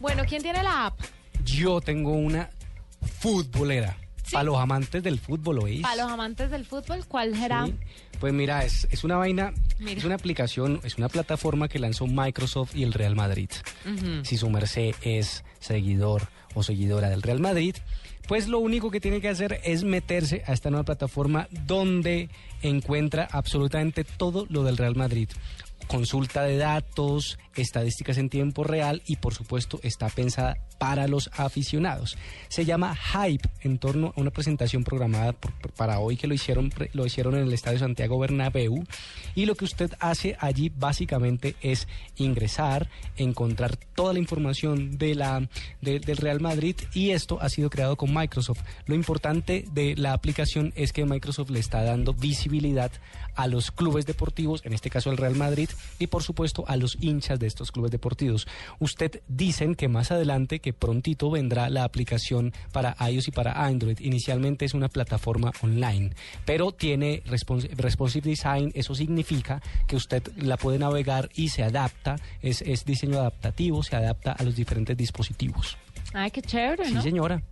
Bueno, ¿quién tiene la app? Yo tengo una futbolera. Sí. Para los amantes del fútbol, ¿oís? Para los amantes del fútbol, ¿cuál será? Sí. Pues mira, es, es una vaina, Mira. es una aplicación, es una plataforma que lanzó Microsoft y el Real Madrid. Si su merced es seguidor o seguidora del Real Madrid, pues lo único que tiene que hacer es meterse a esta nueva plataforma donde encuentra absolutamente todo lo del Real Madrid. Consulta de datos, estadísticas en tiempo real y por supuesto está pensada para los aficionados. Se llama Hype en torno a una presentación programada por- para hoy que lo hicieron, lo hicieron en el Estadio Santiago Bernabéu y lo que usted hace allí básicamente es ingresar, encontrar toda la información de la, de- del Real Madrid y esto ha sido creado con Microsoft. Lo importante de la aplicación es que Microsoft le está dando visibilidad a los clubes deportivos, en este caso el Real Madrid, y por supuesto a los hinchas de estos clubes deportivos. Usted dicen que más adelante, que prontito vendrá la aplicación para iOS y para Android. Inicialmente es una plataforma online, pero tiene respons- responsive design, eso significa que usted la puede navegar y se adapta, es, es diseño adaptativo, se adapta a los diferentes dispositivos. Ay, qué chévere, Sí, señora.